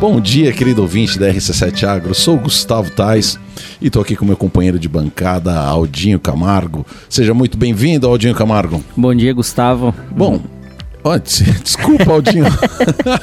Bom dia, querido ouvinte da RC7 Agro. Sou Gustavo Tais e estou aqui com meu companheiro de bancada, Aldinho Camargo. Seja muito bem-vindo, Aldinho Camargo. Bom dia, Gustavo. Bom, Desculpa, Aldinho.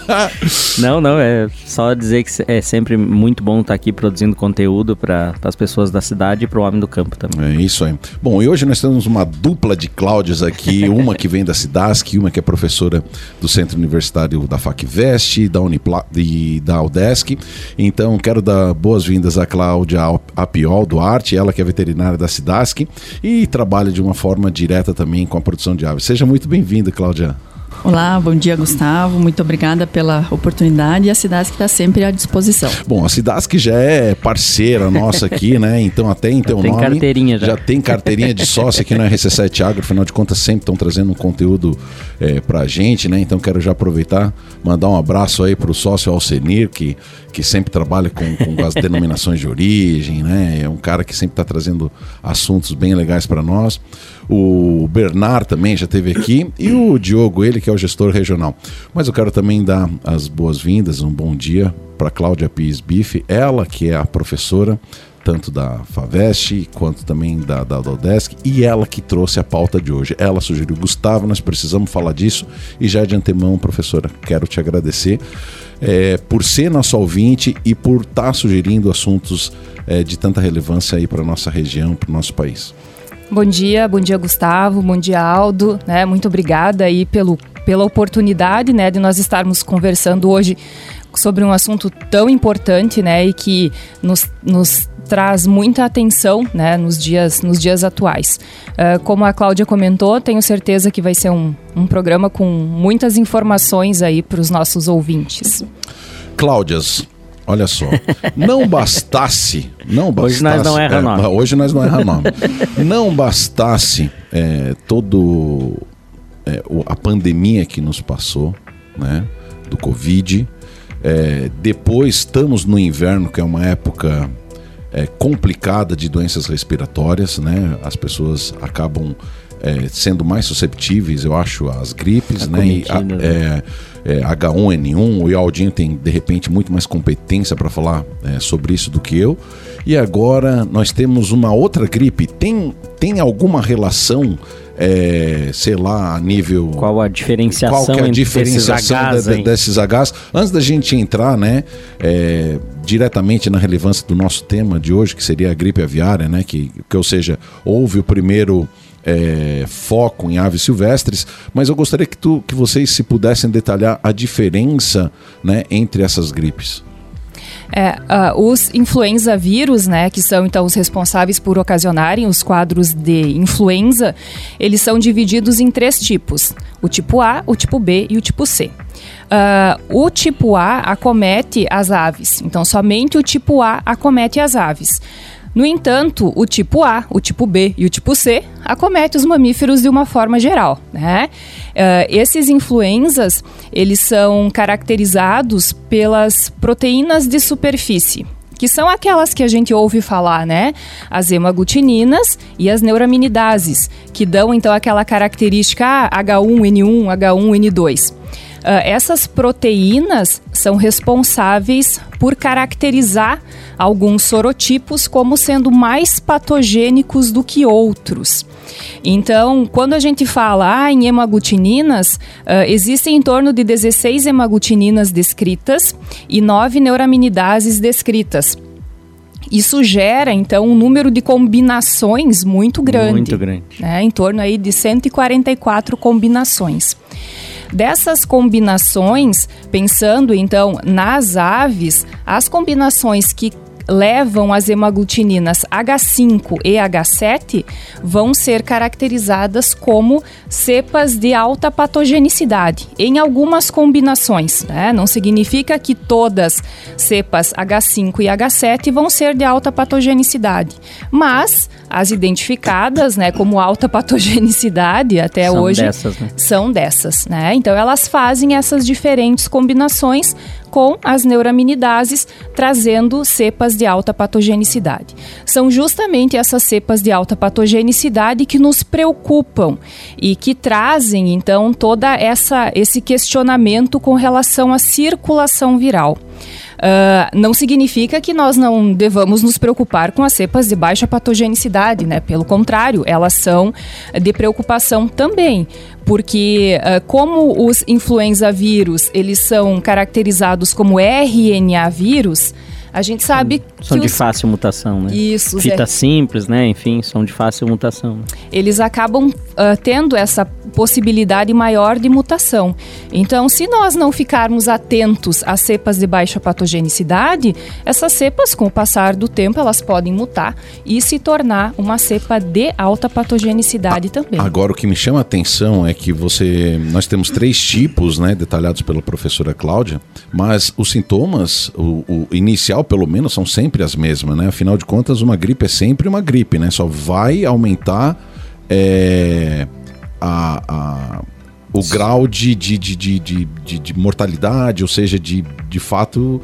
não, não, é só dizer que é sempre muito bom estar aqui produzindo conteúdo para as pessoas da cidade e para o homem do campo também. É isso aí. Bom, e hoje nós temos uma dupla de Cláudias aqui, uma que vem da Cidasc, uma que é professora do Centro Universitário da FACVest, da Unipla e da Udesc. Então, quero dar boas-vindas à Cláudia Apiol Duarte, ela que é veterinária da Cidasc e trabalha de uma forma direta também com a produção de aves. Seja muito bem-vinda, Cláudia. Olá, bom dia, Gustavo. Muito obrigada pela oportunidade e a Cidasc está sempre à disposição. Bom, a Cidasc já é parceira nossa aqui, né? Então, até em teu já tem nome. carteirinha já. Já tem carteirinha de sócio aqui na RC7 Agro. Afinal de contas, sempre estão trazendo um conteúdo é, para a gente, né? Então, quero já aproveitar, mandar um abraço aí para o sócio Alcenir, que, que sempre trabalha com, com as denominações de origem, né? É um cara que sempre está trazendo assuntos bem legais para nós. O Bernard também já esteve aqui e o Diogo, ele que é o gestor regional. Mas eu quero também dar as boas-vindas, um bom dia para Cláudia Pires Bife, ela que é a professora tanto da Faveste quanto também da, da e ela que trouxe a pauta de hoje. Ela sugeriu, Gustavo, nós precisamos falar disso, e já de antemão, professora, quero te agradecer é, por ser nosso ouvinte e por estar tá sugerindo assuntos é, de tanta relevância aí para nossa região, para o nosso país. Bom dia, bom dia Gustavo, bom dia Aldo, né? Muito obrigada aí pelo, pela oportunidade, né, de nós estarmos conversando hoje sobre um assunto tão importante, né, e que nos, nos traz muita atenção, né, nos dias, nos dias atuais. Uh, como a Cláudia comentou, tenho certeza que vai ser um, um programa com muitas informações aí para os nossos ouvintes. Cláudias, Olha só, não bastasse, não bastasse. Hoje nós não erra é, nome. Hoje nós não erra nome. não bastasse é, todo é, a pandemia que nos passou, né, do Covid. É, depois estamos no inverno, que é uma época é, complicada de doenças respiratórias, né? As pessoas acabam é, sendo mais susceptíveis, eu acho, às gripes, né? E, a, né? É, é, H1N1, o Aldinho tem de repente muito mais competência para falar é, sobre isso do que eu. E agora nós temos uma outra gripe. Tem, tem alguma relação? É, sei lá, a nível. Qual a diferenciação, qual é a diferenciação desses Hs, de, de, desses Hs? Antes da gente entrar, né, é, diretamente na relevância do nosso tema de hoje, que seria a gripe aviária, né, que, que ou seja, houve o primeiro é, foco em aves silvestres, mas eu gostaria que, tu, que vocês se pudessem detalhar a diferença né, entre essas gripes. É, uh, os influenza vírus, né, que são então os responsáveis por ocasionarem os quadros de influenza, eles são divididos em três tipos: o tipo A, o tipo B e o tipo C. Uh, o tipo A acomete as aves, então somente o tipo A acomete as aves. No entanto, o tipo A, o tipo B e o tipo C acomete os mamíferos de uma forma geral. Né? Uh, esses influenzas, eles são caracterizados pelas proteínas de superfície, que são aquelas que a gente ouve falar, né? As hemaglutininas e as neuraminidases, que dão então aquela característica H1N1, H1N2. Uh, essas proteínas são responsáveis por caracterizar alguns sorotipos como sendo mais patogênicos do que outros. Então, quando a gente fala ah, em hemaglutininas, uh, existem em torno de 16 hemaglutininas descritas e 9 neuraminidases descritas. Isso gera, então, um número de combinações muito grande. Muito grande. Né, em torno aí de 144 combinações. Dessas combinações, pensando então nas aves, as combinações que levam as hemaglutininas H5 e H7 vão ser caracterizadas como cepas de alta patogenicidade em algumas combinações. Né? Não significa que todas cepas H5 e H7 vão ser de alta patogenicidade, mas as identificadas né, como alta patogenicidade até são hoje dessas, né? são dessas. Né? Então elas fazem essas diferentes combinações com as neuraminidases, trazendo cepas de alta patogenicidade. São justamente essas cepas de alta patogenicidade que nos preocupam e que trazem então toda essa esse questionamento com relação à circulação viral. Uh, não significa que nós não devamos nos preocupar com as cepas de baixa patogenicidade, né? Pelo contrário, elas são de preocupação também, porque uh, como os influenza vírus eles são caracterizados como RNA vírus, a gente sabe são que de os... fácil mutação, né? Isso, Fita é. simples, né? Enfim, são de fácil mutação. Eles acabam uh, tendo essa possibilidade maior de mutação. Então, se nós não ficarmos atentos às cepas de baixa patogenicidade, essas cepas, com o passar do tempo, elas podem mutar e se tornar uma cepa de alta patogenicidade também. Agora, o que me chama a atenção é que você, nós temos três tipos, né, detalhados pela professora Cláudia, mas os sintomas, o, o inicial pelo menos, são sempre as mesmas, né? Afinal de contas, uma gripe é sempre uma gripe, né? Só vai aumentar é, a, a, o grau de, de, de, de, de, de mortalidade, ou seja, de, de fato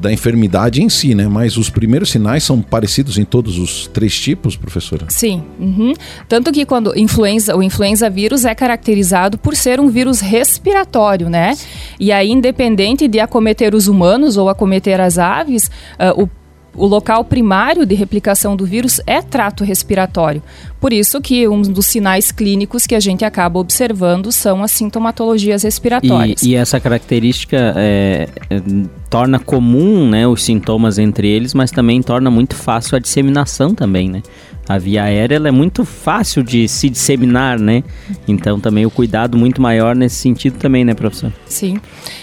da enfermidade em si, né? Mas os primeiros sinais são parecidos em todos os três tipos, professora? Sim. Uhum. Tanto que quando influenza, o influenza vírus é caracterizado por ser um vírus respiratório, né? E aí, independente de acometer os humanos ou acometer as aves, uh, o o local primário de replicação do vírus é trato respiratório. Por isso que um dos sinais clínicos que a gente acaba observando são as sintomatologias respiratórias. E, e essa característica é, é, torna comum né, os sintomas entre eles, mas também torna muito fácil a disseminação também, né? A via aérea é muito fácil de se disseminar, né? Então também o cuidado muito maior nesse sentido também, né, professor? Sim.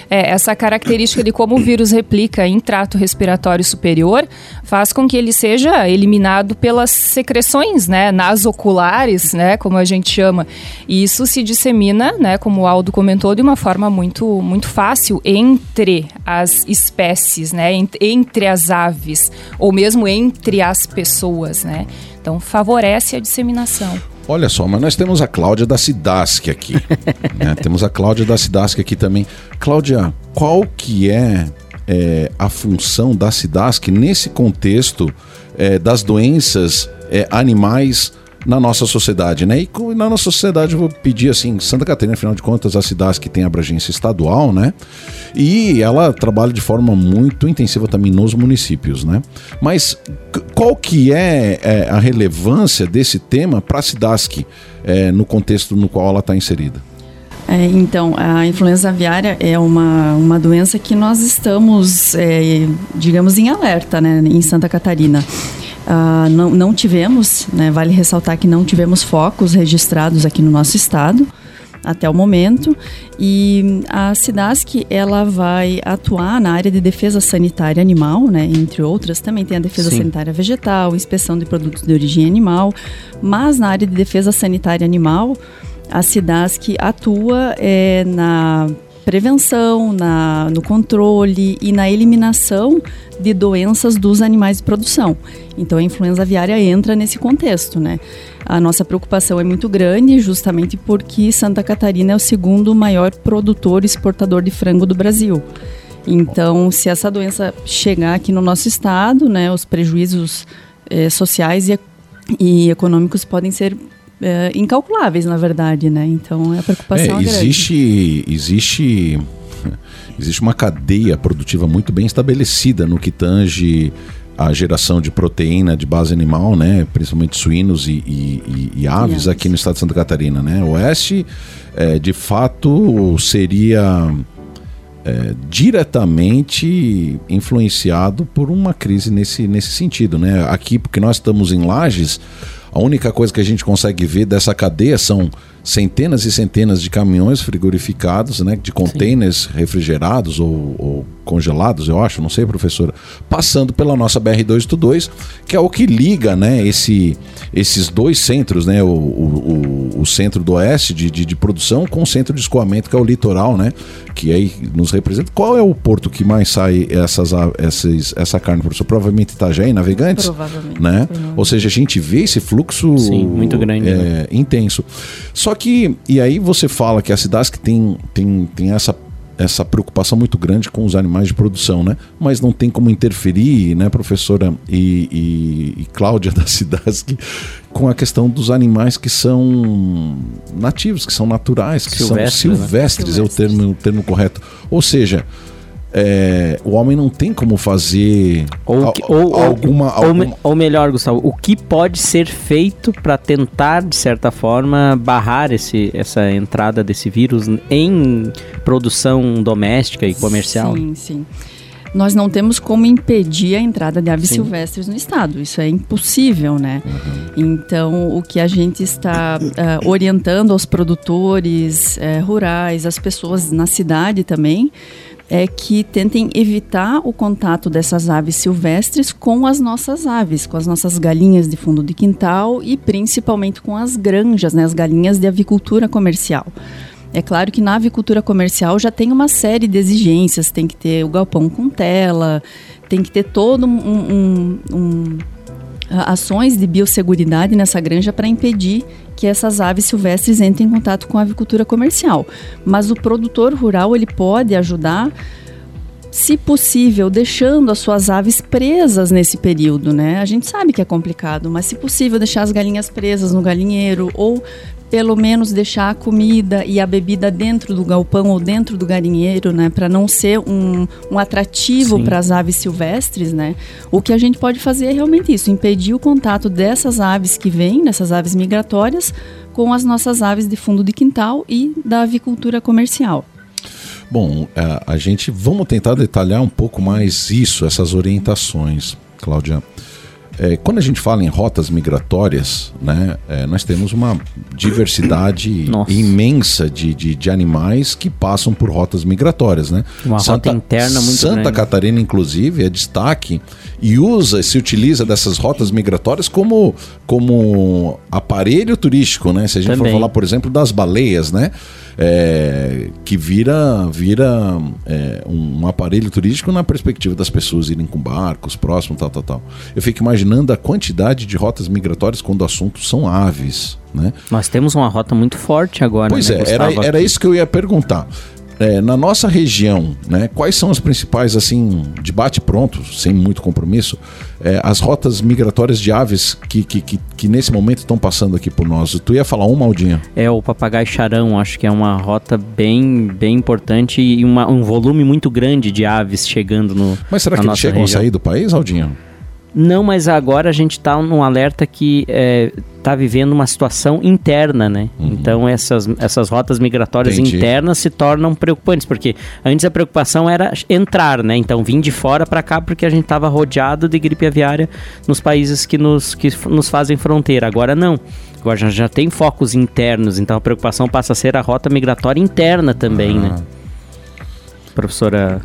É, essa característica de como o vírus replica em trato respiratório superior faz com que ele seja eliminado pelas secreções, né, nasoculares, né, como a gente chama. E isso se dissemina, né, como o Aldo comentou, de uma forma muito, muito fácil entre as espécies, né, entre as aves, ou mesmo entre as pessoas, né. Então, favorece a disseminação. Olha só, mas nós temos a Cláudia da Cidasc aqui. né? Temos a Cláudia da Cidasc aqui também. Cláudia, qual que é, é a função da Cidasc nesse contexto é, das doenças é, animais na nossa sociedade, né? E na nossa sociedade eu vou pedir assim, Santa Catarina, afinal de contas, a cidade que tem abrangência estadual, né? E ela trabalha de forma muito intensiva também nos municípios, né? Mas qual que é, é a relevância desse tema para a Cidasc é, no contexto no qual ela está inserida? É, então, a influenza aviária é uma, uma doença que nós estamos, é, digamos, em alerta né, em Santa Catarina. Uh, não, não tivemos, né, vale ressaltar que não tivemos focos registrados aqui no nosso estado até o momento. E a SIDASC ela vai atuar na área de defesa sanitária animal, né, entre outras, também tem a defesa Sim. sanitária vegetal, inspeção de produtos de origem animal, mas na área de defesa sanitária animal a SIDASC atua é, na prevenção, na, no controle e na eliminação de doenças dos animais de produção. Então a influenza aviária entra nesse contexto, né? A nossa preocupação é muito grande, justamente porque Santa Catarina é o segundo maior produtor e exportador de frango do Brasil. Então, se essa doença chegar aqui no nosso estado, né, os prejuízos eh, sociais e, e econômicos podem ser é, incalculáveis, na verdade, né? Então a preocupação é, é existe, grande. Existe, existe uma cadeia produtiva muito bem estabelecida no que tange a geração de proteína de base animal, né, principalmente suínos e, e, e, e aves e aqui no estado de Santa Catarina, né? O oeste, é, de fato, seria é, diretamente influenciado por uma crise nesse, nesse sentido, né? Aqui, porque nós estamos em Lages, a única coisa que a gente consegue ver dessa cadeia são centenas e centenas de caminhões frigorificados, né, de containers Sim. refrigerados ou, ou, congelados, eu acho, não sei, professora, passando pela nossa BR-282, que é o que liga né, esse, esses dois centros, né, o, o, o centro do oeste de, de, de, produção com o centro de escoamento, que é o litoral, né, que aí nos representa. Qual é o porto que mais sai essas, essas, essa carne, professor? Provavelmente Itajaí, Navegantes? Provavelmente. Né? Provavelmente. Ou seja, a gente vê esse fluxo Sim, muito grande, é, né? intenso. Só que, e aí você fala que a que tem, tem, tem essa essa preocupação muito grande com os animais de produção, né? Mas não tem como interferir, né, professora e, e, e Cláudia da Cidasc, com a questão dos animais que são nativos, que são naturais, que silvestres, são silvestres, né? é o termo, o termo correto. Ou seja, é, o homem não tem como fazer Ou, que- ou, alguma, ou, alguma- ou melhor, Gustavo, o que pode ser feito para tentar, de certa forma, barrar esse, essa entrada desse vírus em produção doméstica e comercial? Sim, sim. Nós não temos como impedir a entrada de aves Sim. silvestres no estado. Isso é impossível, né? Uhum. Então, o que a gente está ah, orientando aos produtores eh, rurais, as pessoas na cidade também, é que tentem evitar o contato dessas aves silvestres com as nossas aves, com as nossas galinhas de fundo de quintal e principalmente com as granjas, né, as galinhas de avicultura comercial. É claro que na avicultura comercial já tem uma série de exigências, tem que ter o galpão com tela, tem que ter todo um, um- um- ações de biosseguridade nessa granja para impedir que essas aves silvestres entrem em contato com a avicultura comercial. Mas o produtor rural ele pode ajudar se possível, deixando as suas aves presas nesse período, né? A gente sabe que é complicado, mas se possível, deixar as galinhas presas no galinheiro ou pelo menos deixar a comida e a bebida dentro do galpão ou dentro do galinheiro, né, para não ser um, um atrativo para as aves silvestres, né? O que a gente pode fazer é realmente isso, impedir o contato dessas aves que vêm, dessas aves migratórias, com as nossas aves de fundo de quintal e da avicultura comercial. Bom, a, a gente vamos tentar detalhar um pouco mais isso, essas orientações, Cláudia. É, quando a gente fala em rotas migratórias, né, é, nós temos uma diversidade Nossa. imensa de, de, de animais que passam por rotas migratórias, né? Uma rota interna muito Santa grande. Catarina, inclusive, é destaque e usa, se utiliza dessas rotas migratórias como, como aparelho turístico, né? Se a gente Também. for falar, por exemplo, das baleias, né? É, que vira, vira é, um aparelho turístico na perspectiva das pessoas irem com barcos próximos, tal, tal, tal. Eu fico imaginando a quantidade de rotas migratórias quando o assunto são aves, né? Nós temos uma rota muito forte agora. Pois né, é, era, Gustavo, era aqui. isso que eu ia perguntar. É, na nossa região, né, quais são as principais, assim, de bate pronto, sem muito compromisso, é, as rotas migratórias de aves que, que, que, que nesse momento estão passando aqui por nós? Tu ia falar uma, Aldinha? É o papagaio charão, acho que é uma rota bem, bem importante e uma- um volume muito grande de aves chegando no. Mas será que eles chegam região. a sair do país, Aldinha? Não, mas agora a gente está num alerta que está vivendo uma situação interna, né? Então essas, essas rotas migratórias Entendi. internas se tornam preocupantes, porque antes a preocupação era entrar, né? Então vir de fora para cá porque a gente estava rodeado de gripe aviária nos países que nos, que nos fazem fronteira. Agora não. Agora já, já tem focos internos, então a preocupação passa a ser a rota migratória interna também, né? Professora,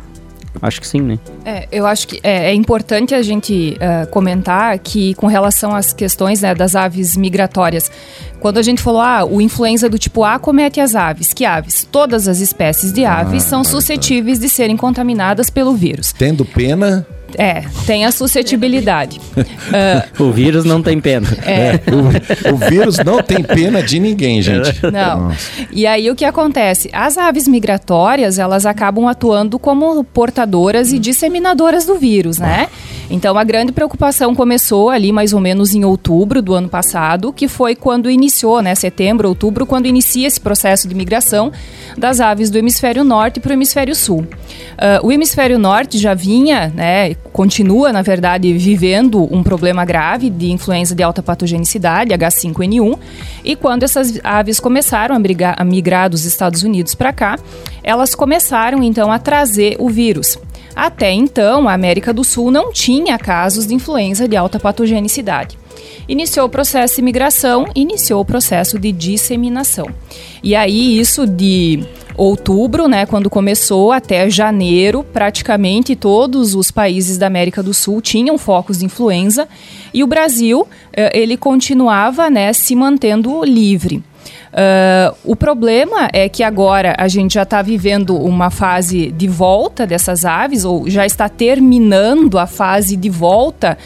acho que sim, né? É, eu acho que é, é importante a gente eh, comentar que, com relação às questões né, das aves migratórias, quando a gente falou, ah, o influenza do tipo A comete as aves. Que aves? Todas as espécies de aves são Ah, tá. suscetíveis de serem contaminadas pelo vírus. Tendo pena, É, tem a suscetibilidade. Ah, O vírus não tem pena. é, o, o vírus não tem pena de ninguém, gente. Não. Nossa. E aí o que acontece? As aves migratórias, elas acabam atuando como portadoras e disseminadoras do vírus, né? Então a grande preocupação começou ali mais ou menos em outubro do ano passado, que foi quando iniciou, né, setembro, outubro, quando inicia esse processo de migração das aves do hemisfério norte para o hemisfério sul. Ah, o hemisfério norte já vinha, né, continua, na verdade, vivendo um problema grave de influenza de alta patogenicidade, H5N1, e quando essas aves começaram a, brigar- a migrar dos Estados Unidos para cá, elas começaram então a trazer o vírus. Até então, a América do Sul não tinha casos de influenza de alta patogenicidade. Iniciou o processo de migração, iniciou o processo de disseminação. E aí, isso de outubro, né, quando começou, até janeiro, praticamente todos os países da América do Sul tinham focos de influenza e o Brasil, eh, ele continuava, né, se mantendo livre. Ah, o problema é que agora a gente já está vivendo uma fase de volta dessas aves, ou já está terminando a fase de volta.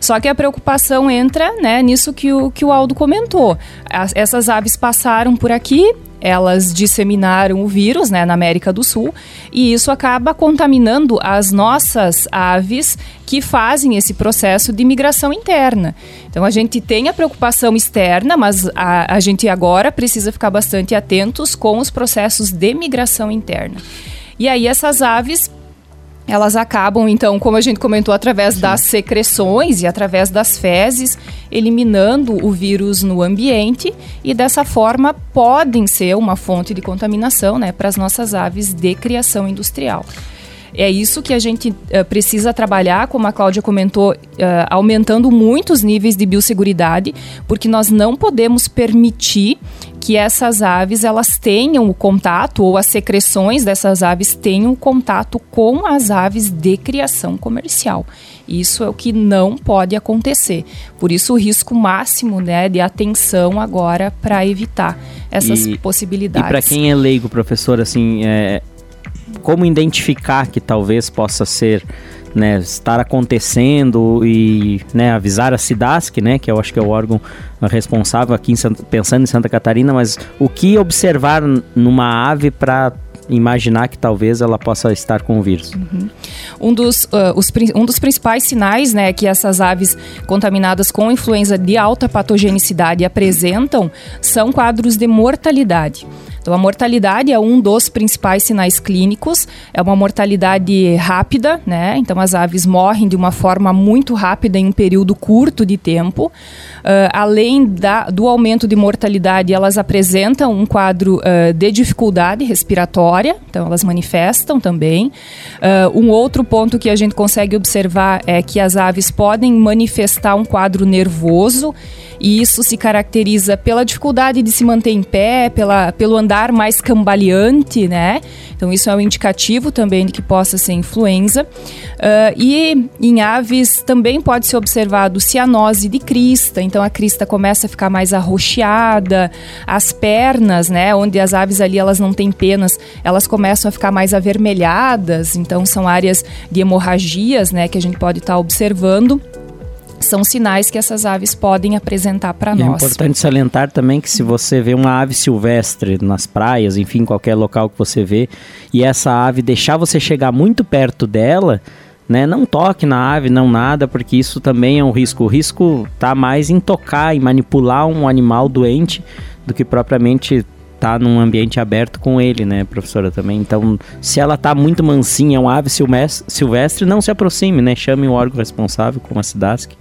Só que a preocupação entra né, nisso que o, que o Aldo comentou. As- essas aves passaram por aqui, elas disseminaram o vírus né, na América do Sul e isso acaba contaminando as nossas aves que fazem esse processo de migração interna. Então a gente tem a preocupação externa, mas a, a gente agora precisa ficar bastante atentos com os processos de migração interna. E aí essas aves elas acabam, então, como a gente comentou, através Sim. das secreções e através das fezes, eliminando o vírus no ambiente e dessa forma podem ser uma fonte de contaminação né, para as nossas aves de criação industrial. É isso que a gente uh, precisa trabalhar, como a Cláudia comentou, uh, aumentando muito os níveis de biosseguridade, porque nós não podemos permitir que essas aves elas tenham o contato ou as secreções dessas aves tenham o contato com as aves de criação comercial. Isso é o que não pode acontecer. Por isso o risco máximo, né, de atenção agora para evitar essas e, possibilidades. E para quem é leigo, professor, assim, é, como identificar que talvez possa ser né, estar acontecendo e né, avisar a SIDASC, né, que eu acho que é o órgão responsável aqui em Santa, pensando em Santa Catarina, mas o que observar numa ave para imaginar que talvez ela possa estar com o vírus. Uhum. Um, dos, uh, os, um dos principais sinais né, que essas aves contaminadas com influenza de alta patogenicidade apresentam são quadros de mortalidade. Então, a mortalidade é um dos principais sinais clínicos, é uma mortalidade rápida, né? Então, as aves morrem de uma forma muito rápida em um período curto de tempo. Uh, além da, do aumento de mortalidade, elas apresentam um quadro uh, de dificuldade respiratória, então elas manifestam também. Uh, um outro ponto que a gente consegue observar é que as aves podem manifestar um quadro nervoso, e isso se caracteriza pela dificuldade de se manter em pé, pela, pelo andar mais cambaleante, né? Então, isso é um indicativo também de que possa ser influenza. Uh, e em aves também pode ser observado cianose de crista, então a crista começa a ficar mais arroxeada, as pernas, né, onde as aves ali elas não têm penas, elas começam a ficar mais avermelhadas, então são áreas de hemorragias, né, que a gente pode estar tá observando são sinais que essas aves podem apresentar para é nós. É importante salientar também que se você vê uma ave silvestre nas praias, enfim, qualquer local que você vê, e essa ave deixar você chegar muito perto dela, né, não toque na ave, não nada, porque isso também é um risco. O risco está mais em tocar, em manipular um animal doente, do que propriamente tá num ambiente aberto com ele, né, professora, também. Então, se ela tá muito mansinha, um ave silvestre, não se aproxime, né? Chame o órgão responsável, como a SIDASC,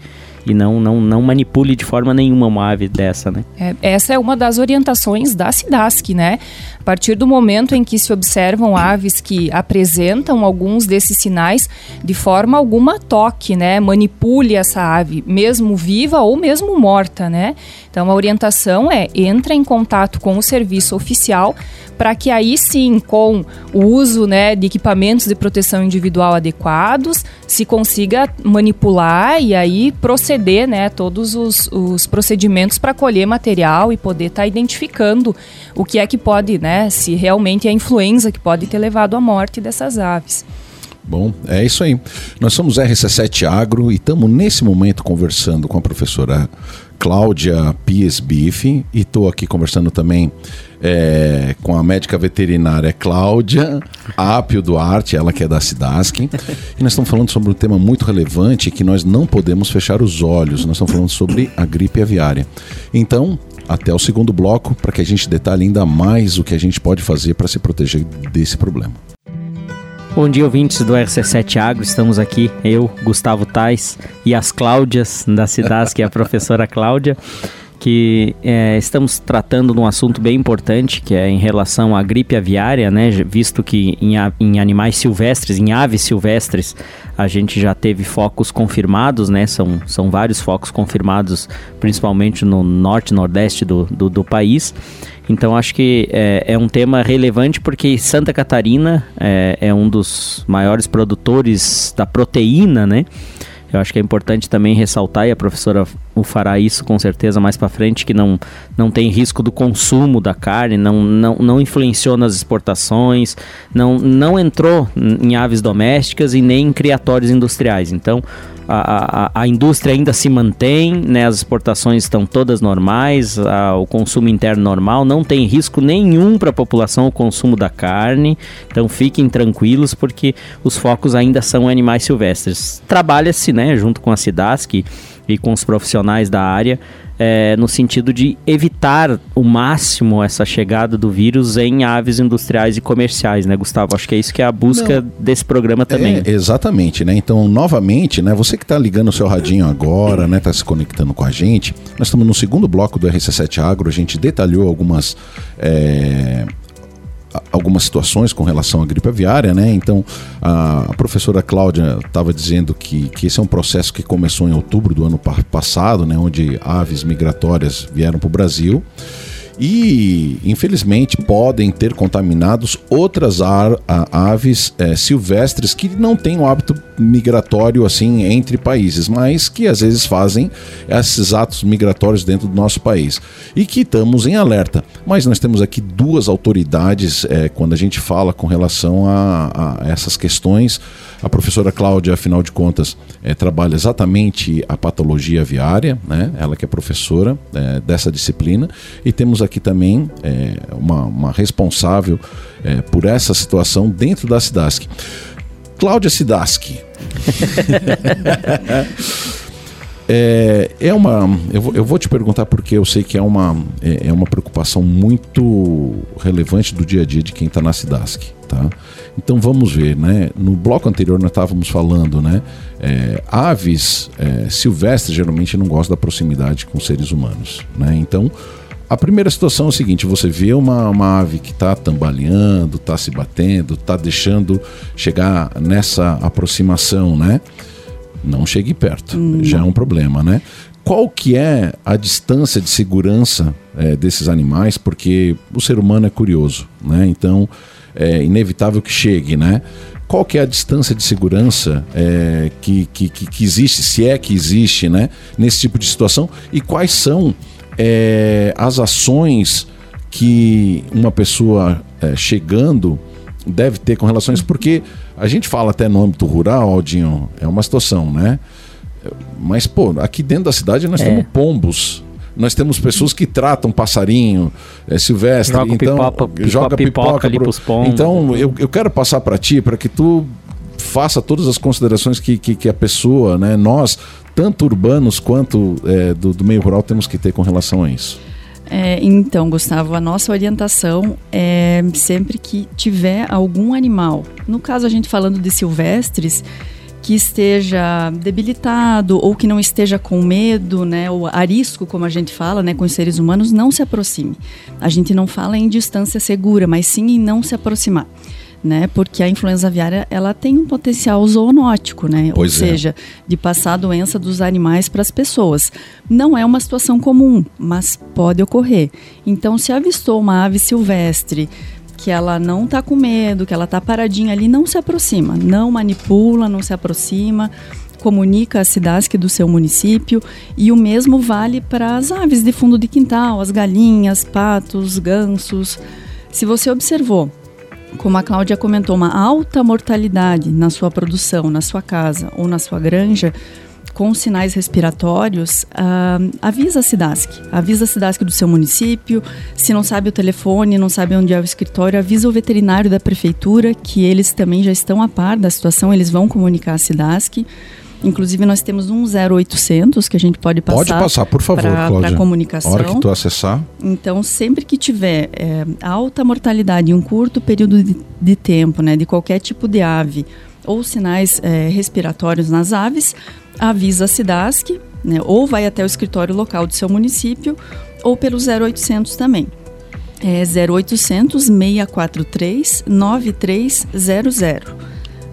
e não, não, não manipule de forma nenhuma uma ave dessa, né? É, essa é uma das orientações da SIDASC, né? A partir do momento em que se observam aves que apresentam alguns desses sinais, de forma alguma toque, né? Manipule essa ave, mesmo viva ou mesmo morta, né? Então a orientação é entra em contato com o serviço oficial para que aí sim, com o uso né, de equipamentos de proteção individual adequados, se consiga manipular e aí proceder né, todos os, os procedimentos para colher material e poder estar tá identificando o que é que pode, né, se realmente é a influenza que pode ter levado à morte dessas aves. Bom, é isso aí. Nós somos RC7 Agro e estamos nesse momento conversando com a professora Cláudia Pies Bife e estou aqui conversando também é, com a médica veterinária Cláudia Apio Duarte, ela que é da Cidasc. E nós estamos falando sobre um tema muito relevante que nós não podemos fechar os olhos. Nós estamos falando sobre a gripe aviária. Então, até o segundo bloco para que a gente detalhe ainda mais o que a gente pode fazer para se proteger desse problema. Bom dia, ouvintes do RC7 Agro. Estamos aqui, eu, Gustavo Tais e as Cláudias da Cidade, que é a professora Cláudia, que é, estamos tratando de um assunto bem importante, que é em relação à gripe aviária, né? Visto que em, em animais silvestres, em aves silvestres, a gente já teve focos confirmados, né? São, são vários focos confirmados, principalmente no norte e nordeste do, do, do país. Então acho que é, é, um tema relevante porque Santa Catarina é, é, um dos maiores produtores da proteína, né? Eu acho que é importante também ressaltar, e a professora o fará isso com certeza mais para frente, que não, não tem risco do consumo da carne, não, não, não influenciou nas exportações, não, não entrou em aves domésticas e nem em criatórios industriais. Então, a, a, a, indústria ainda se mantém, né, as exportações estão todas normais, a, o consumo interno normal, não tem risco nenhum para a população o consumo da carne, então fiquem tranquilos porque os focos ainda são animais silvestres. Trabalha-se, né, junto com a SIDASC, e com os profissionais da área, é, no sentido de evitar o máximo essa chegada do vírus em aves industriais e comerciais, né, Gustavo? Acho que é isso que é a busca Não, desse programa também. É, exatamente, né? Então, novamente, né, você que está ligando o seu radinho agora, né, está se conectando com a gente, nós estamos no segundo bloco do RC7 Agro, a gente detalhou algumas é, algumas situações com relação à gripe aviária, né? Então, a, professora Cláudia estava dizendo que, que esse é um processo que começou em outubro do ano passado, né? Onde aves migratórias vieram para o Brasil e, infelizmente, podem ter contaminados outras aves é, silvestres que não têm um hábito migratório assim entre países, mas que às vezes fazem esses atos migratórios dentro do nosso país e que estamos em alerta. Mas nós temos aqui duas autoridades é, quando a gente fala com relação a, a essas questões. A professora Cláudia, afinal de contas, é, trabalha exatamente a patologia aviária, né? ela que é professora é, dessa disciplina, e temos aqui também uma, uma, responsável por essa situação dentro da SIDASC. Cláudia Sidaski. É, é uma. Eu vou, eu vou te perguntar porque eu sei que é uma, é, é uma preocupação muito relevante do dia a dia de quem está na Sidask, tá? Então vamos ver, né? No bloco anterior nós estávamos falando, né? É, aves é, silvestres geralmente não gostam da proximidade com seres humanos, né? Então a primeira situação é o seguinte: você vê uma, uma ave que está tambaleando, está se batendo, está deixando chegar nessa aproximação, né? Não chegue perto, hum. já é um problema, né? Qual que é a distância de segurança é, desses animais? Porque o ser humano é curioso, né? Então é inevitável que chegue, né? Qual que é a distância de segurança é, que, que, que existe, se é que existe, né? Nesse tipo de situação e quais são é, as ações que uma pessoa é, chegando deve ter com relação a isso, porque a gente fala até no âmbito rural, Aldinho, é uma situação, né? Mas, pô, aqui dentro da cidade nós é. temos pombos. Nós temos pessoas que tratam passarinho é, silvestre. Joga então, pipoca, joga pipoca, pipoca ali pro... pros pombos. Então, eu, eu quero passar para ti, para que tu faça todas as considerações que, que, que, a pessoa, né, nós, tanto urbanos quanto é, do, do meio rural, temos que ter com relação a isso. É, então, Gustavo, a nossa orientação é sempre que tiver algum animal, no caso a gente falando de silvestres, que esteja debilitado ou que não esteja com medo, né, ou arisco, como a gente fala, né, com os seres humanos, não se aproxime. A gente não fala em distância segura, mas sim em não se aproximar né? Porque a influenza aviária ela tem um potencial zoonótico, né? Pois Ou é. seja, de passar a doença dos animais para as pessoas. Não é uma situação comum, mas pode ocorrer. Então, se avistou uma ave silvestre que ela não está com medo, que ela está paradinha ali, não se aproxima, não manipula, não se aproxima comunica a SIDASC do seu município e o mesmo vale para as aves de fundo de quintal, as galinhas, patos, gansos. Se você observou como a Cláudia comentou, uma alta mortalidade na sua produção, na sua casa ou na sua granja, com sinais respiratórios, uh, avisa a SIDASC. Avisa a SIDASC do seu município. Se não sabe o telefone, não sabe onde é o escritório, avisa o veterinário da prefeitura, que eles também já estão a par da situação, eles vão comunicar a SIDASC. Inclusive, nós temos um 0800 que a gente pode passar. Pode passar, por favor, Para comunicação. A hora que tu acessar. Então, sempre que tiver é, alta mortalidade em um curto período de, de, tempo, né, de qualquer tipo de ave, ou sinais é, respiratórios nas aves, avisa a SIDASC, né, ou vai até o escritório local do seu município, ou pelo 0800 também. É 0800 643 9300.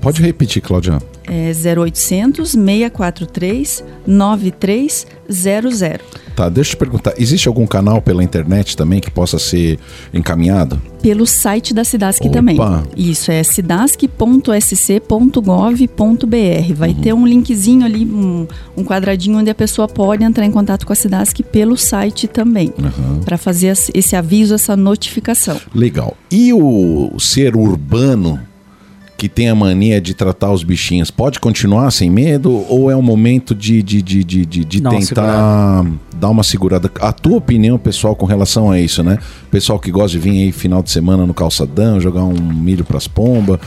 Pode repetir, Cláudia é 0800 643 9300. Tá, deixa eu te perguntar, existe algum canal pela internet também que possa ser encaminhado? Pelo site da Cidasc também. Isso, é cidasc.sc.gov.br. Vai uhum. ter um linkzinho ali, um, um, quadradinho onde a pessoa pode entrar em contato com a Cidasc pelo site também, uhum. para fazer esse aviso, essa notificação. Legal. E o ser urbano que tem a mania de tratar os bichinhos, pode continuar sem medo ou é um momento de, de, de, de, de, de tentar dar uma segurada? A tua opinião, pessoal, com relação a isso, né? Pessoal que gosta de vir aí final de semana no calçadão, jogar um milho para as pombas.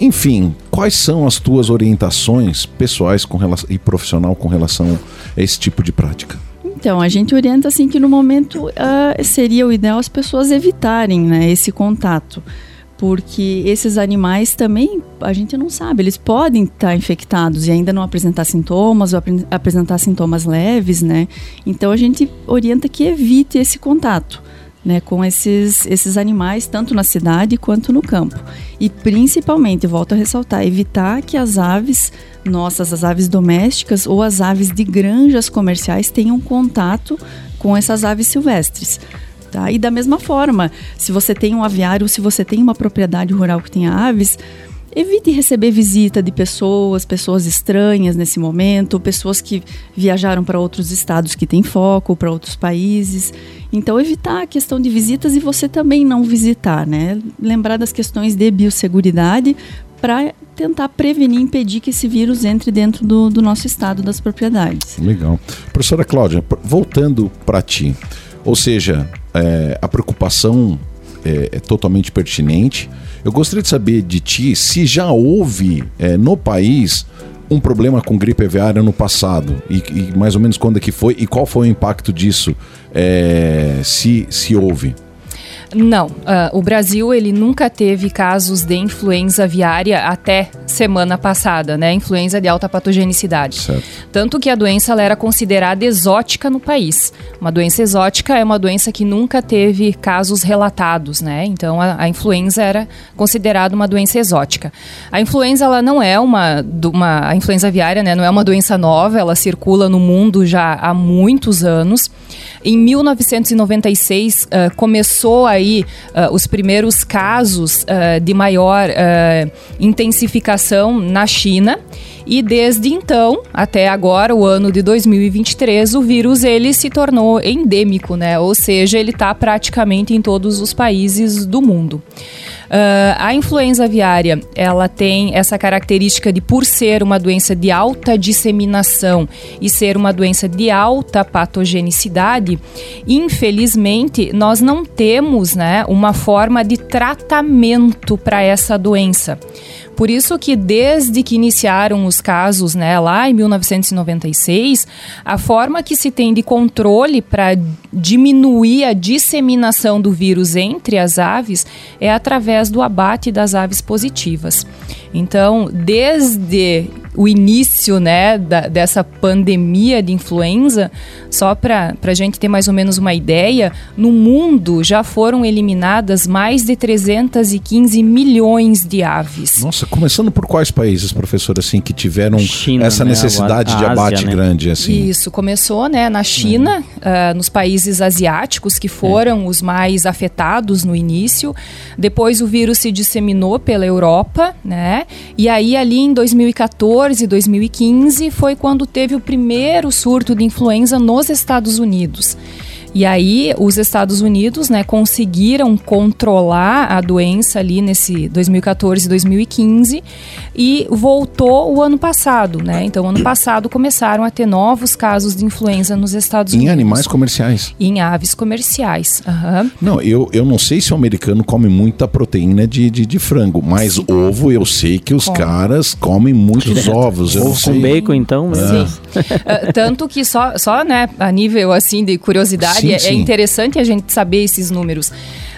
enfim, quais são as tuas orientações pessoais com relação, e profissional com relação a esse tipo de prática? Então, a gente orienta assim que no momento uh, seria o ideal as pessoas evitarem né, esse contato. Porque esses animais também, a gente não sabe, eles podem estar infectados e ainda não apresentar sintomas ou ap apresentar sintomas leves, né? Então a gente orienta que evite esse contato né, com esses, esses animais, tanto na cidade quanto no campo. E principalmente, volto a ressaltar, evitar que as aves nossas, as aves domésticas ou as aves de granjas comerciais tenham contato com essas aves silvestres. Tá? E da mesma forma, se você tem um aviário, se você tem uma propriedade rural que tenha aves, Evite receber visita de pessoas, pessoas estranhas nesse momento, pessoas que viajaram para outros estados que têm foco, para outros países. Então, evitar a questão de visitas e você também não visitar, né? Lembrar das questões de biosseguridade para tentar prevenir, impedir que esse vírus entre dentro do, do nosso estado das propriedades. Legal. Professora Cláudia, voltando para ti, ou seja, é, a preocupação é, é totalmente pertinente. Eu gostaria de saber de ti se já houve é, no país um problema com gripe aviária no passado e, e, mais ou menos quando é que foi e qual foi o impacto disso, é, se, se houve. Não, uh, o Brasil ele nunca teve casos de influenza aviária até semana passada, né? Influenza de alta patogenicidade. Certo. Tanto que a doença ela era considerada exótica no país. Uma doença exótica é uma doença que nunca teve casos relatados, né? Então a, a influenza era considerada uma doença exótica. A influenza ela não é uma, uma a influenza aviária, né? Não é uma doença nova, ela circula no mundo já há muitos anos. Em 1996 uh, começou aí uh, os primeiros casos uh, de maior intensificação na China e desde então até agora, o ano de 2023, o vírus ele se tornou endêmico, né? Ou seja, ele está praticamente em todos os países do mundo. Uh, a influenza aviária, ela tem essa característica de, por ser uma doença de alta disseminação e ser uma doença de alta patogenicidade, infelizmente, nós não temos né, uma forma de tratamento para essa doença. Por isso que desde que iniciaram os casos, né, lá em 1996, a forma que se tem de controle para diminuir a disseminação do vírus entre as aves é através do abate das aves positivas. Então, desde o início né, da, dessa pandemia de influenza, só para a gente ter mais ou menos uma ideia, no mundo já foram eliminadas mais de 315 milhões de aves. Nossa, começando por quais países, professor, assim, que tiveram China, essa né, necessidade a, a de abate Ásia, né? grande? assim? Isso, começou né, na China, uh, nos países asiáticos, que foram é. os mais afetados no início. Depois o vírus se disseminou pela Europa, né? E aí ali em 2014, 2015 foi quando teve o primeiro surto de influenza nos Estados Unidos. E aí os Estados Unidos, né, conseguiram controlar a doença ali nesse 2014, 2015 e voltou o ano passado, né? Então ano passado começaram a ter novos casos de influenza nos Estados em Unidos. Em animais comerciais. Em aves comerciais. Uhum. Não, eu, eu não sei se o americano come muita proteína de, de, de frango, mas Sim. ovo eu sei que os caras comem muitos ovos. Ovo com bacon, então. Né? Sim. uh, tanto que só, só né, a nível assim de curiosidade, sim, é, sim. é interessante a gente saber esses números.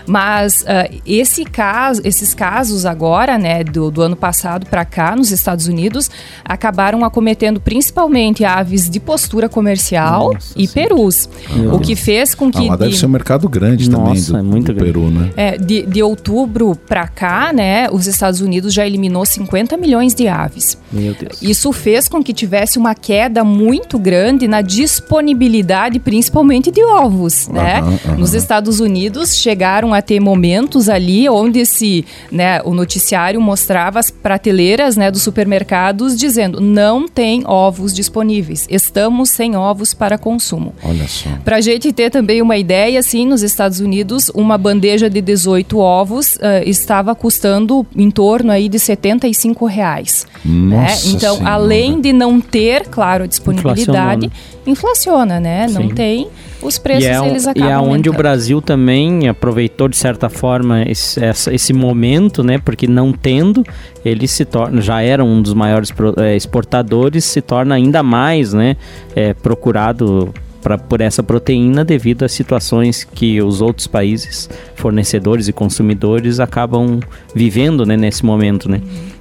Mas uh, esse caso, esses casos agora, né, do, do ano passado para cá, nos Estados Unidos, acabaram acometendo principalmente aves de postura comercial Nossa, e perus. o que fez com que. Ah, mas de... deve ser um mercado grande Nossa, também do, é muito do grande. Peru, né? É, de, de outubro para cá, né, os Estados Unidos já eliminou 50 milhões de aves. Meu Deus. Isso fez com que tivesse uma queda muito grande na disponibilidade, principalmente de ovos, né? Nos Estados Unidos chegaram a ter momentos ali onde esse, né, o noticiário mostrava as prateleiras, né, dos supermercados dizendo não tem ovos disponíveis, estamos sem ovos para consumo. Olha só. Para a gente ter também uma ideia, assim, nos Estados Unidos, uma bandeja de 18 ovos uh, estava custando em torno aí de 75 reais. Né? Então, senhora. além de não ter, claro, disponibilidade, inflaciona, né? Não Sim. tem os preços e é, eles e acabam é onde o. Brasil também aproveitou de certa forma esse, esse momento, né? Porque não tendo, ele se torna, já era um dos maiores eh, exportadores, se torna ainda mais, né? eh, procurado pra, por essa proteína devido às situações que os outros países, fornecedores e consumidores, acabam vivendo, né? Nesse momento, né?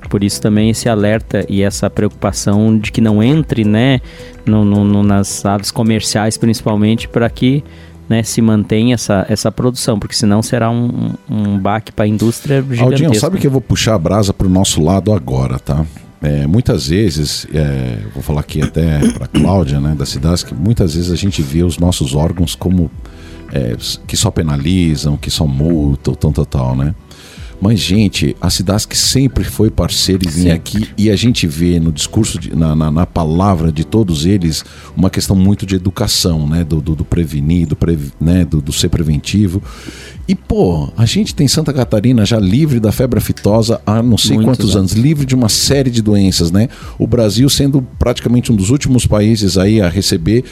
Por isso também esse alerta e essa preocupação de que não entre, né, no, no- no- nas aves comerciais principalmente, para que né, se mantenha essa, essa produção, porque senão será um, um baque para a indústria gigantesco. Aldinho, sabe que eu vou puxar a brasa pro nosso lado agora, tá? É, muitas vezes, é, vou falar aqui até para Cláudia, né, da que muitas vezes a gente vê os nossos órgãos como é, que só penalizam, que só multam, tal, tal, tal, né? Mas, gente, a Cidasc sempre foi parceira e vinha aqui e a gente vê no discurso, de- na, na, na palavra de todos eles, uma questão muito de educação, né? Do, do, do prevenir, do, previ- né? do, do ser preventivo. E, pô, a gente tem Santa Catarina já livre da febre aftosa há não sei Muitos quantos anos, livre de uma série de doenças, né? O Brasil sendo praticamente um dos últimos países aí a receber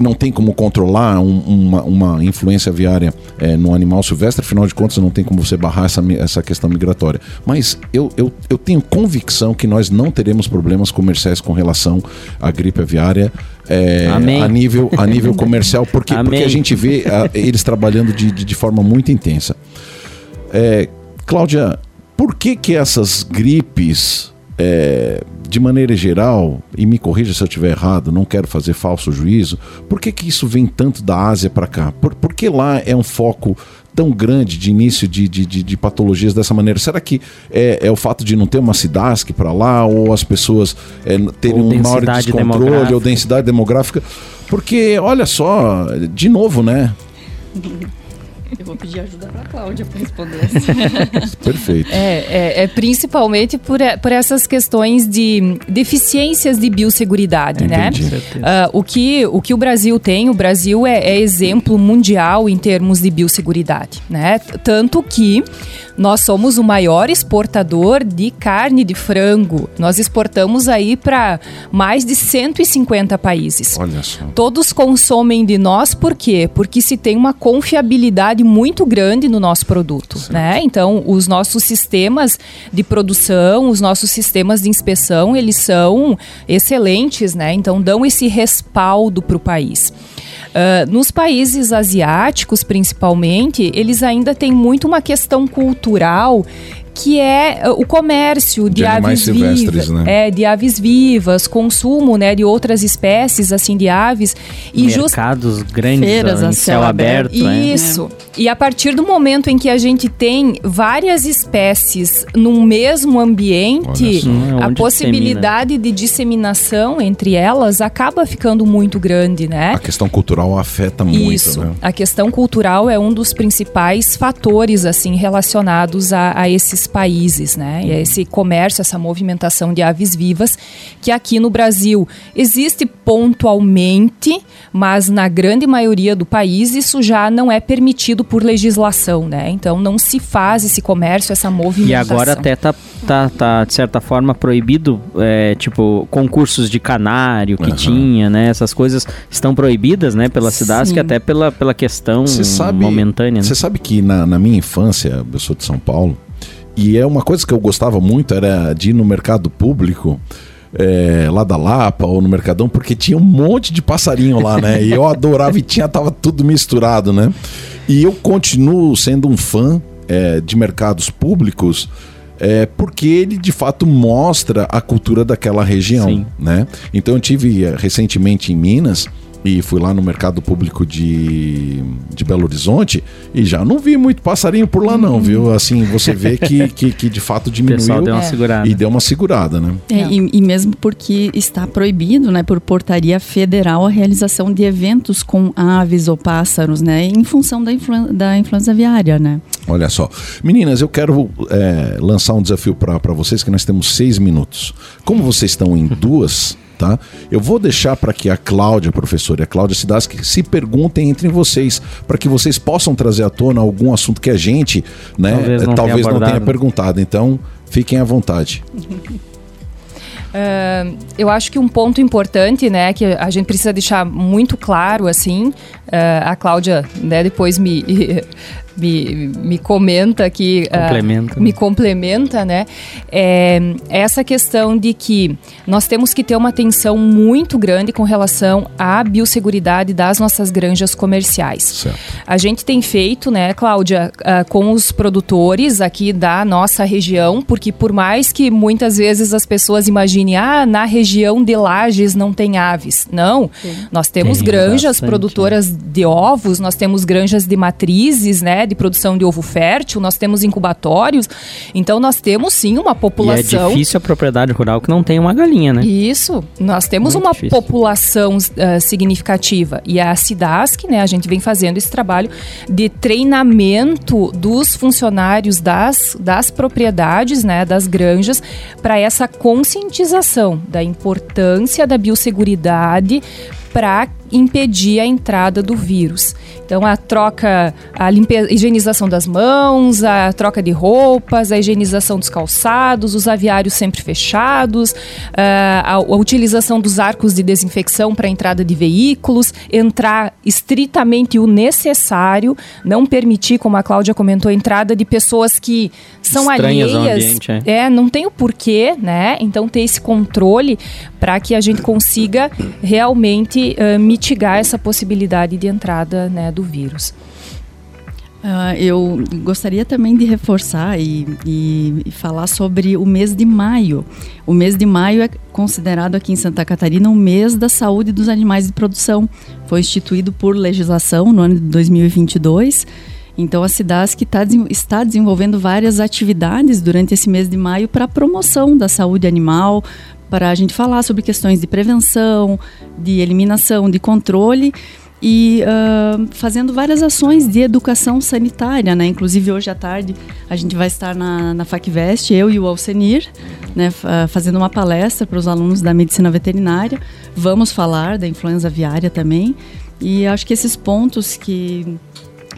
não tem como controlar um- uma, uma influência aviária eh, no animal silvestre, afinal de contas não tem como você barrar essa, essa questão migratória. Mas eu, eu, eu tenho convicção que nós não teremos problemas comerciais com relação à gripe aviária Amém. a nível, a nível comercial, porque, porque a gente vê ah, eles trabalhando de, de, de forma muito intensa. É, Cláudia, por que que essas gripes, é, de maneira geral, e me corrija se eu estiver errado, não quero fazer falso juízo, por que que isso vem tanto da Ásia para cá? Por, por que lá é um foco tão grande de início de, de, de- de patologias dessa maneira? Será que é, é o fato de não ter uma Cidasc para lá, ou as pessoas é, terem Ou um maior descontrole, ou densidade demográfica? Porque, olha só, de novo, né? Eu vou pedir ajuda para a Cláudia para responder essa. Perfeito. É, é, é principalmente por, por essas questões de deficiências de biosseguridade, né? Entendi. Ah, o, que, o que o Brasil tem, o Brasil é, é exemplo mundial em termos de biosseguridade, né? Tanto que nós somos o maior exportador de carne de frango. Nós exportamos aí para mais de 150 países. Olha só. Todos consomem de nós por quê? Porque se tem uma confiabilidade muito grande no nosso produto, né? Então, os nossos sistemas de produção, os nossos sistemas de inspeção, eles são excelentes, né? Então, dão esse respaldo para o país. Ah, nos países asiáticos, principalmente, eles ainda têm muito uma questão cultural que é ah, o comércio de, De aves vivas, né? é, de aves vivas, consumo, né, de outras espécies assim de aves e just- Mercados grandes Feiras ó, em a céu céu aberto. aberto. né? Isso. E a partir do momento em que a gente tem várias espécies num mesmo ambiente. Hum, a possibilidade de disseminação entre elas acaba ficando muito grande, né? A questão cultural afeta muito, Isso. né? A questão cultural é um dos principais fatores assim relacionados a, a esses países, né? E a esse comércio, essa movimentação de aves vivas que aqui no Brasil existe pontualmente, mas na grande maioria do país isso já não é permitido por legislação, né? Então não se faz esse comércio, essa E movimentação. agora até tá, tá, tá, de certa forma, proibido, é, tipo, concursos de canário que Aham. tinha, né? Essas coisas estão proibidas, né, pela cidade, Sim. que até pela, pela questão sabe, momentânea, né? Você sabe que na, na minha infância, eu sou de São Paulo, e é uma coisa que eu gostava muito era de ir no mercado público. é, lá da Lapa ou no Mercadão, porque tinha um monte de passarinho lá, né? E eu adorava e tinha, tava tudo misturado, né? E eu continuo sendo um fã é, de mercados públicos é, porque ele de fato mostra a cultura daquela região, Sim. né? Então eu tive recentemente em Minas e fui lá no mercado público de, de Belo Horizonte e já não vi muito passarinho por lá não, viu? Assim, você vê que, que, que de fato O pessoal diminuiu deu uma segurada. e deu uma segurada, né? É, e, e mesmo porque está proibido, né, por portaria federal, a realização de eventos com aves ou pássaros, né, em função da, influen- da influenza aviária, né. Olha só. Meninas, eu quero é, lançar um desafio para vocês, que nós temos seis minutos. Como vocês estão em duas, tá? Eu vou deixar para que a Cláudia, a professora, e a Cláudia Sidaski se perguntem entre vocês, para que vocês possam trazer à tona algum assunto que a gente, né, Talvez não tenha talvez não tenha perguntado. Então, fiquem à vontade. Uh, eu acho que um ponto importante, né, que a gente precisa deixar muito claro, assim, uh, a Cláudia, né, depois me me, me comenta que ah, complementa. Uh, me complementa, né? É, essa questão de que nós temos que ter uma atenção muito grande com relação à biosseguridade das nossas granjas comerciais. Certo. A gente tem feito, né, Cláudia, uh, com os produtores aqui da nossa região, porque por mais que muitas vezes as pessoas imaginem, ah, na região de Lages não tem aves. Não, Sim. nós temos tem granjas bastante. produtoras de ovos, nós temos granjas de matrizes, né? De produção de ovo fértil, nós temos incubatórios. Então nós temos sim uma população. E é difícil a propriedade rural que não tem uma galinha, né? Isso. Nós temos Muito uma difícil. população uh, significativa. E a SIDASC, né, a gente vem fazendo esse trabalho de treinamento dos funcionários das, das propriedades, né, das granjas, para essa conscientização da importância da biosseguridade para impedir a entrada do vírus. Então a troca, a limpeza, higienização das mãos, a troca de roupas, a higienização dos calçados, os aviários sempre fechados, ah, a, a utilização dos arcos de desinfecção para a entrada de veículos, entrar estritamente o necessário, não permitir, como a Cláudia comentou, a entrada de pessoas que são Estranhas alheias. Ambiente, é. é, não tem o porquê, né? Então ter esse controle para que a gente consiga realmente uh, mitigar essa possibilidade de entrada né, do vírus. Uh, eu gostaria também de reforçar e, e, e, falar sobre o mês de maio. O mês de maio é considerado aqui em Santa Catarina o mês da saúde dos animais de produção. Foi instituído por legislação no ano de 2022. Então a CIDASC tá, está desenvolvendo várias atividades durante esse mês de maio para promoção da saúde animal, para a gente falar sobre questões de prevenção, de eliminação, de controle e uh, fazendo várias ações de educação sanitária, né? Inclusive hoje à tarde a gente vai estar na, na FacVest, eu e o Alcenir, né, fazendo uma palestra para os alunos da medicina veterinária. Vamos falar da influenza aviária também. E acho que esses pontos que,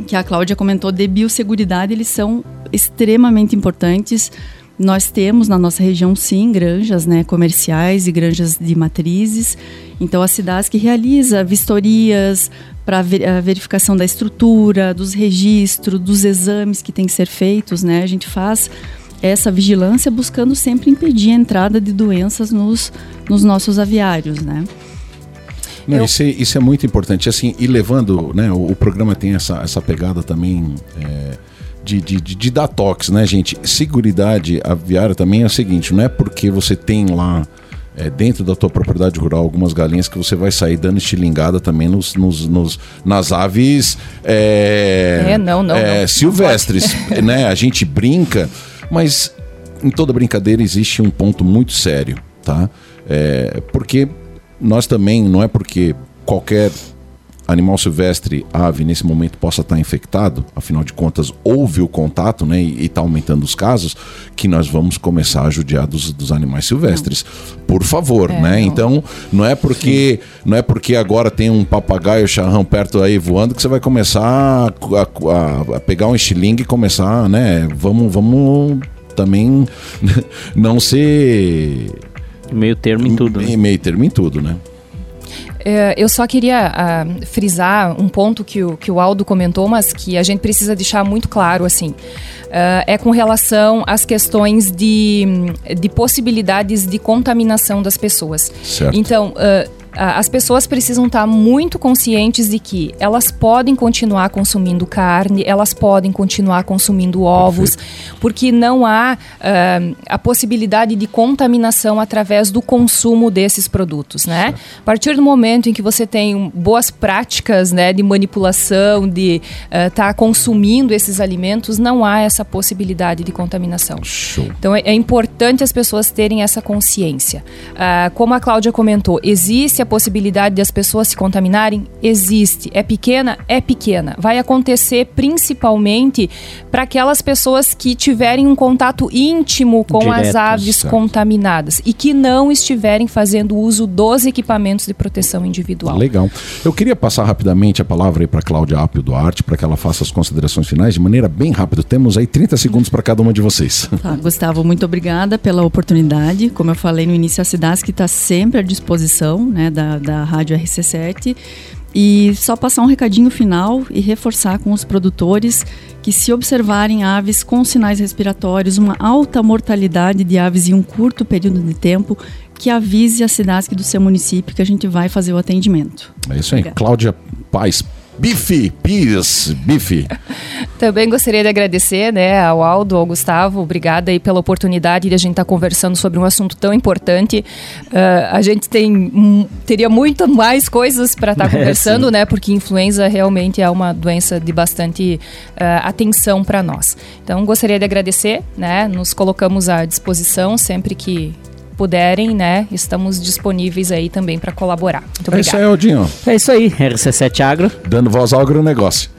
que a Cláudia comentou de biosseguridade, eles são extremamente importantes nós temos na nossa região, sim, granjas né, comerciais e granjas de matrizes. Então, a que realiza vistorias para a verificação da estrutura, dos registros, dos exames que têm que ser feitos. Né? A gente faz essa vigilância buscando sempre impedir a entrada de doenças nos, nos nossos aviários. Né? Não, Eu... isso, é, isso, é, muito importante. Assim, e levando, né, o, o programa tem essa, essa pegada também. É de, de, de, de dar toques, né, gente? Seguridade aviária também é o seguinte, não é porque você tem lá é, dentro da tua propriedade rural algumas galinhas que você vai sair dando estilingada também nos, nos, nos nas aves é, é, não, não, é, não. silvestres, né? A gente brinca, mas em toda brincadeira existe um ponto muito sério, tá? É, porque nós também, não é porque qualquer animal silvestre, ave, nesse momento possa estar infectado, afinal de contas, houve o contato, né, e está aumentando os casos, que nós vamos começar a judiar dos, dos animais silvestres. Por favor, é, né? Não. Então, não é porque não é porque agora tem um papagaio charrão perto aí voando que você vai começar a, a, a pegar um estilingue e começar, né? Vamos, vamos também não ser meio termo em tudo. Né? Meio termo em tudo, né? É, eu só queria uh, frisar um ponto que o, que o Aldo comentou, mas que a gente precisa deixar muito claro, assim. Uh, é com relação às questões de, de possibilidades de contaminação das pessoas. Certo. Então, uh, as pessoas precisam estar muito conscientes de que elas podem continuar consumindo carne, elas podem continuar consumindo ovos, porque não há uh, a possibilidade de contaminação através do consumo desses produtos, né? A partir do momento em que você tem boas práticas, né, de manipulação, de estar uh, tá consumindo esses alimentos, não há essa possibilidade de contaminação. Show. Então é, é importante as pessoas terem essa consciência. Uh, como a Cláudia comentou, existe a a possibilidade de as pessoas se contaminarem? Existe. É pequena? É pequena. Vai acontecer principalmente para aquelas pessoas que tiverem um contato íntimo com Direto, as aves certo. contaminadas e que não estiverem fazendo uso dos equipamentos de proteção individual. Legal. Eu queria passar rapidamente a palavra aí para Cláudia Apio Duarte, para que ela faça as considerações finais de maneira bem rápida. Temos aí 30 segundos para cada uma de vocês. Tá, Gustavo, muito obrigada pela oportunidade. Como eu falei no início, a Cidasc está sempre à disposição né, da, da Rádio RC7. E só passar um recadinho final e reforçar com os produtores que se observarem aves com sinais respiratórios, uma alta mortalidade de aves em um curto período de tempo, que avise a Cidasc do seu município que a gente vai fazer o atendimento. É isso aí. Obrigada. Cláudia Paz. Bife, Pires, Bife. Também gostaria de agradecer né, ao Aldo, ao Gustavo. Obrigada aí pela oportunidade de a gente estar conversando sobre um assunto tão importante. Ah, a gente tem, hum, teria muito mais coisas para estar É, conversando, sim. né? Porque influenza realmente é uma doença de bastante ah, atenção para nós. Então, gostaria de agradecer, né? Nos colocamos à disposição sempre que puderem, né? Estamos disponíveis aí também para colaborar. Muito É isso aí, Aldinho. É isso aí, RC7 Agro. Dando voz ao agronegócio.